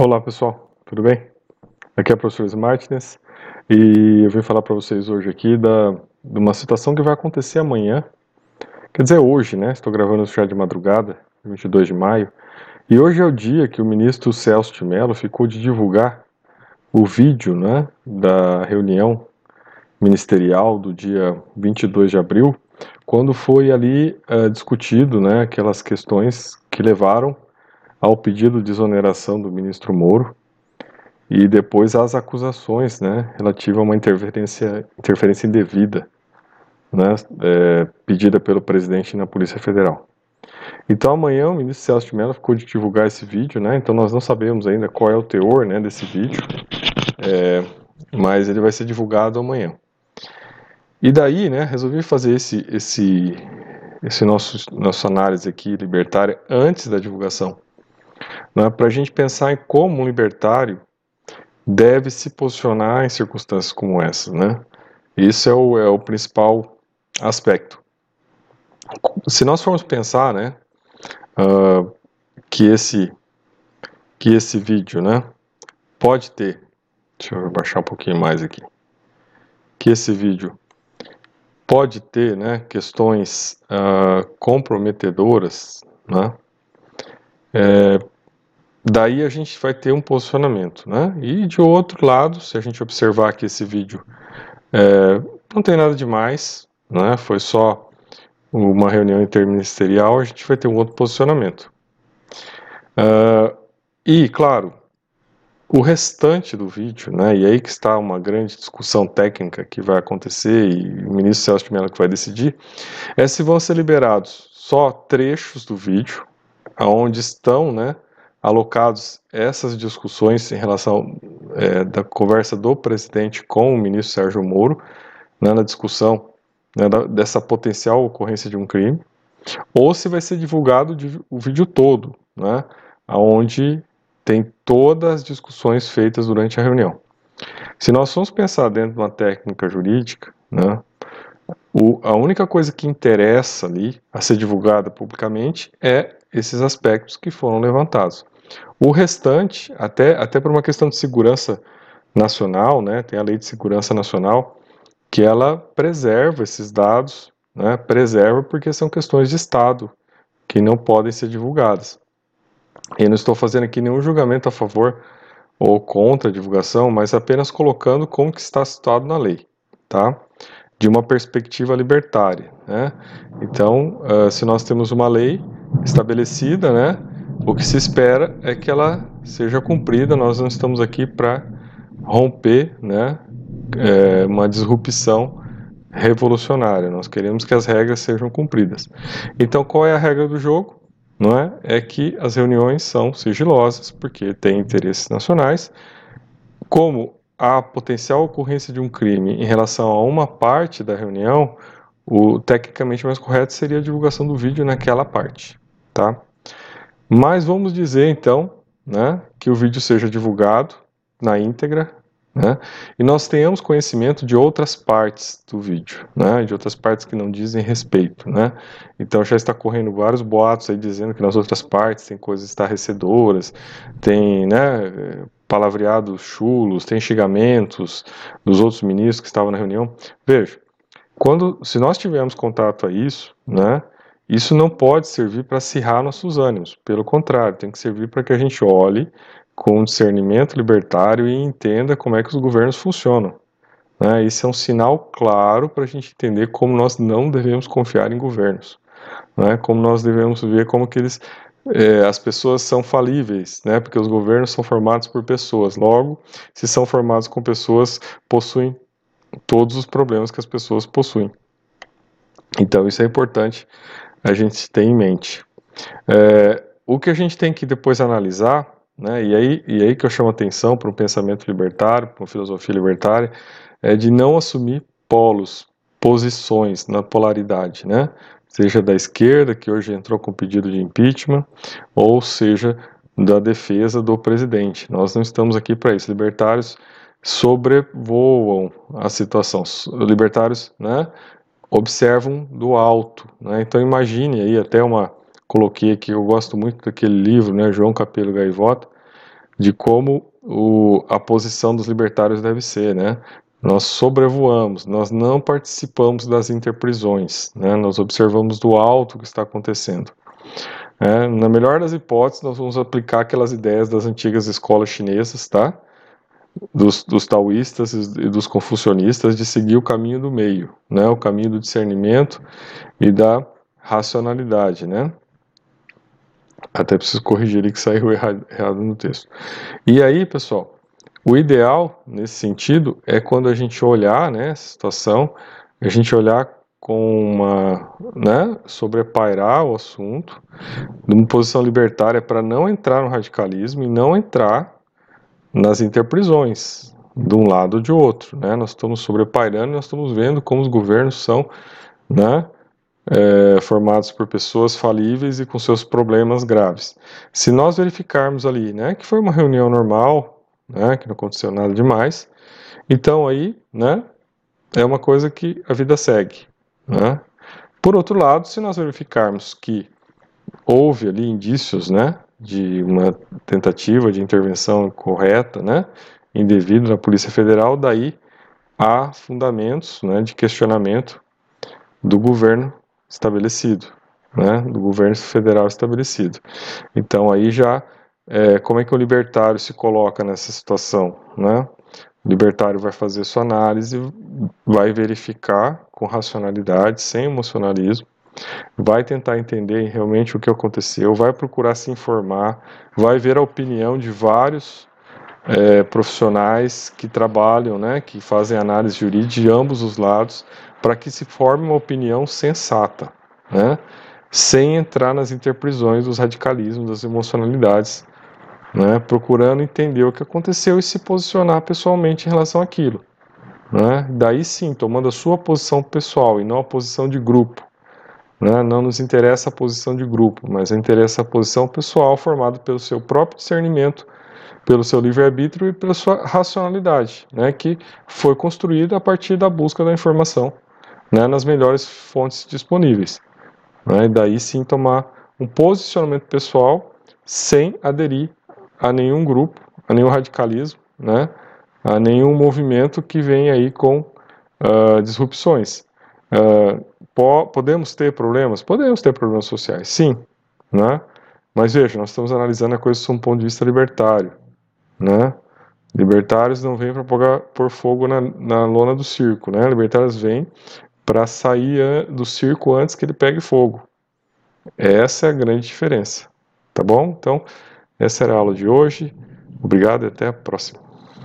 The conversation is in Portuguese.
Olá pessoal, tudo bem? Aqui é o professor Smartness e eu vim falar para vocês hoje aqui da, de uma situação que vai acontecer amanhã, quer dizer hoje, né? Estou gravando isso já de madrugada, 22 de maio, e hoje é o dia que o ministro Celso de Mello ficou de divulgar o vídeo né, da reunião ministerial do dia 22 de abril, quando foi ali uh, discutido né, aquelas questões que levaram ao pedido de exoneração do ministro Moro e depois às acusações, né, relativa a uma interferência, interferência indevida, né, é, pedida pelo presidente na Polícia Federal. Então amanhã o ministro Celso de Mello ficou de divulgar esse vídeo, né, então nós não sabemos ainda qual é o teor, né, desse vídeo, é, mas ele vai ser divulgado amanhã. E daí, né, resolvi fazer esse, esse, esse nosso, nossa análise aqui libertária antes da divulgação né, para a gente pensar em como um libertário deve se posicionar em circunstâncias como essas. Né? Isso é o, é o principal aspecto. Se nós formos pensar né, uh, que, esse, que esse vídeo né, pode ter, deixa eu baixar um pouquinho mais aqui, que esse vídeo pode ter né, questões uh, comprometedoras, né, é, daí a gente vai ter um posicionamento, né? E de outro lado, se a gente observar que esse vídeo é, não tem nada demais, né? Foi só uma reunião interministerial, a gente vai ter um outro posicionamento. Uh, e, claro, o restante do vídeo, né, e aí que está uma grande discussão técnica que vai acontecer e o ministro Celso de Mello que vai decidir, é se vão ser liberados só trechos do vídeo, aonde estão, né, alocados essas discussões em relação é, da conversa do presidente com o ministro Sérgio Moro, né, na discussão né, da, dessa potencial ocorrência de um crime, ou se vai ser divulgado o vídeo todo, né, onde tem todas as discussões feitas durante a reunião. Se nós formos pensar dentro de uma técnica jurídica, né, o, a única coisa que interessa ali a ser divulgada publicamente é esses aspectos que foram levantados. O restante, até, até por uma questão de segurança nacional, né, tem a Lei de Segurança Nacional, que ela preserva esses dados, né, preserva porque são questões de Estado que não podem ser divulgadas. Eu não estou fazendo aqui nenhum julgamento a favor ou contra a divulgação, mas apenas colocando como que está situado na lei, tá? De uma perspectiva libertária, né? Então, uh, se nós temos uma lei estabelecida, né? O que se espera é que ela seja cumprida. Nós não estamos aqui para romper, né? É, uma disrupção revolucionária. Nós queremos que as regras sejam cumpridas. Então, qual é a regra do jogo? Não é? É que as reuniões são sigilosas, porque tem interesses nacionais. Como a potencial ocorrência de um crime em relação a uma parte da reunião, o tecnicamente mais correto seria a divulgação do vídeo naquela parte, tá? Mas vamos dizer então, né, que o vídeo seja divulgado na íntegra, né, e nós tenhamos conhecimento de outras partes do vídeo, né, de outras partes que não dizem respeito, né. Então já está correndo vários boatos aí dizendo que nas outras partes tem coisas estarrecedoras, tem, né, palavreados chulos, tem xingamentos dos outros ministros que estavam na reunião. Veja, quando, se nós tivermos contato a isso, né, isso não pode servir para acirrar nossos ânimos, pelo contrário, tem que servir para que a gente olhe com discernimento libertário e entenda como é que os governos funcionam. Né? Isso é um sinal claro para a gente entender como nós não devemos confiar em governos, né? como nós devemos ver como que eles é, as pessoas são falíveis, né? Porque os governos são formados por pessoas. Logo, se são formados com pessoas, possuem todos os problemas que as pessoas possuem. Então, isso é importante a gente ter em mente. É, o que a gente tem que depois analisar, né, e, aí, e aí que eu chamo atenção para um pensamento libertário, para uma filosofia libertária, é de não assumir polos, posições na polaridade, né? Seja da esquerda, que hoje entrou com pedido de impeachment, ou seja da defesa do presidente. Nós não estamos aqui para isso. Libertários sobrevoam a situação. Libertários né, observam do alto. Né? Então imagine aí até uma coloquei aqui, eu gosto muito daquele livro, né, João Capelo Gaivota, de como o, a posição dos libertários deve ser, né? Nós sobrevoamos, nós não participamos das interprisões, né? nós observamos do alto o que está acontecendo. É, na melhor das hipóteses, nós vamos aplicar aquelas ideias das antigas escolas chinesas, tá? Dos, dos taoístas e dos confucionistas de seguir o caminho do meio, né? O caminho do discernimento e da racionalidade, né? Até preciso corrigir ali que saiu errado, errado no texto. E aí, pessoal, o ideal nesse sentido é quando a gente olhar, né, essa situação, a gente olhar com uma, né, sobrepairar o assunto, numa posição libertária para não entrar no radicalismo e não entrar nas interprisões de um lado ou de outro, né? Nós estamos sobrepairando, nós estamos vendo como os governos são, né, é, formados por pessoas falíveis e com seus problemas graves. Se nós verificarmos ali, né, que foi uma reunião normal, né, que não aconteceu nada demais, então aí, né, é uma coisa que a vida segue, né. Por outro lado, se nós verificarmos que houve ali indícios, né, de uma tentativa de intervenção correta, né, indevida na Polícia Federal, daí há fundamentos, né, de questionamento do governo estabelecido, né, do governo federal estabelecido. Então aí já é, como é que o libertário se coloca nessa situação, né? O libertário vai fazer sua análise, vai verificar com racionalidade, sem emocionalismo, vai tentar entender realmente o que aconteceu, vai procurar se informar, vai ver a opinião de vários é, profissionais que trabalham, né, que fazem análise jurídica de ambos os lados, para que se forme uma opinião sensata, né, sem entrar nas interprisões dos radicalismos, das emocionalidades, né, procurando entender o que aconteceu e se posicionar pessoalmente em relação àquilo. Né, daí sim, tomando a sua posição pessoal e não a posição de grupo. Né, não nos interessa a posição de grupo, mas interessa a posição pessoal formada pelo seu próprio discernimento, pelo seu livre-arbítrio e pela sua racionalidade, né, que foi construída a partir da busca da informação né, nas melhores fontes disponíveis. Né, e daí sim tomar um posicionamento pessoal sem aderir a nenhum grupo, a nenhum radicalismo, né, a nenhum movimento que vem aí com uh, disrupções. Uh, podemos ter problemas? Podemos ter problemas sociais, sim, né? Mas veja, nós estamos analisando a coisa sob um ponto de vista libertário, né? Libertários não vêm para pôr fogo na, na lona do circo, né? Libertários vêm para sair do circo antes que ele pegue fogo. Essa é a grande diferença, tá bom? Então, essa era a aula de hoje. Obrigado e até a próxima.